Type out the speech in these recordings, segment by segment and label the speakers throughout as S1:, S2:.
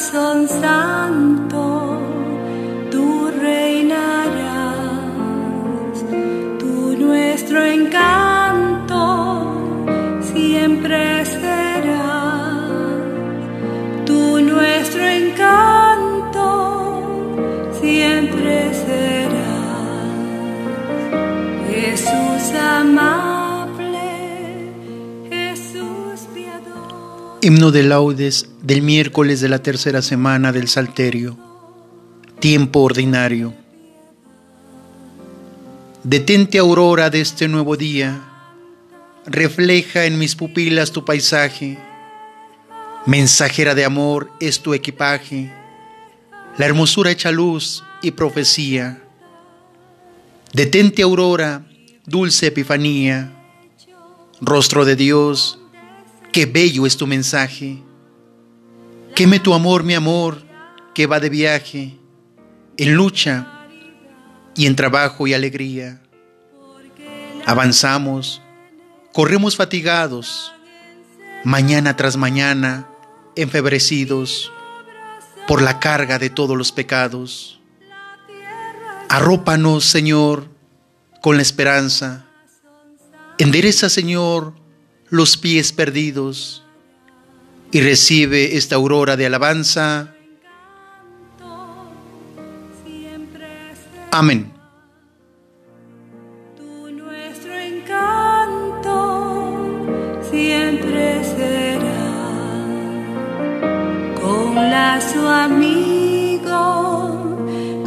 S1: corazón santo, tú reinarás, tú nuestro encanto siempre serás, tú nuestro encanto
S2: Himno de laudes del miércoles de la tercera semana del Salterio. Tiempo ordinario. Detente aurora de este nuevo día, refleja en mis pupilas tu paisaje. Mensajera de amor es tu equipaje, la hermosura hecha luz y profecía. Detente aurora, dulce epifanía, rostro de Dios, qué bello es tu mensaje. Queme tu amor, mi amor, que va de viaje, en lucha y en trabajo y alegría. Avanzamos, corremos fatigados, mañana tras mañana, enfebrecidos por la carga de todos los pecados. Arrópanos, Señor, con la esperanza. Endereza, Señor, los pies perdidos y recibe esta aurora de alabanza. Amén.
S1: Tú nuestro encanto siempre será con lazo amigo,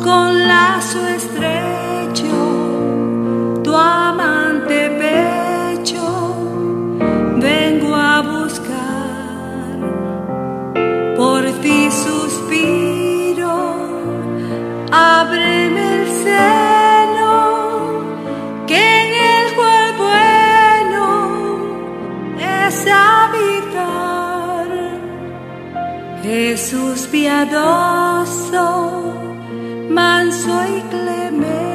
S1: con lazo estrecho, suspiro, ábreme el seno, que en el cual bueno es habitar. Jesús piadoso, manso y clemente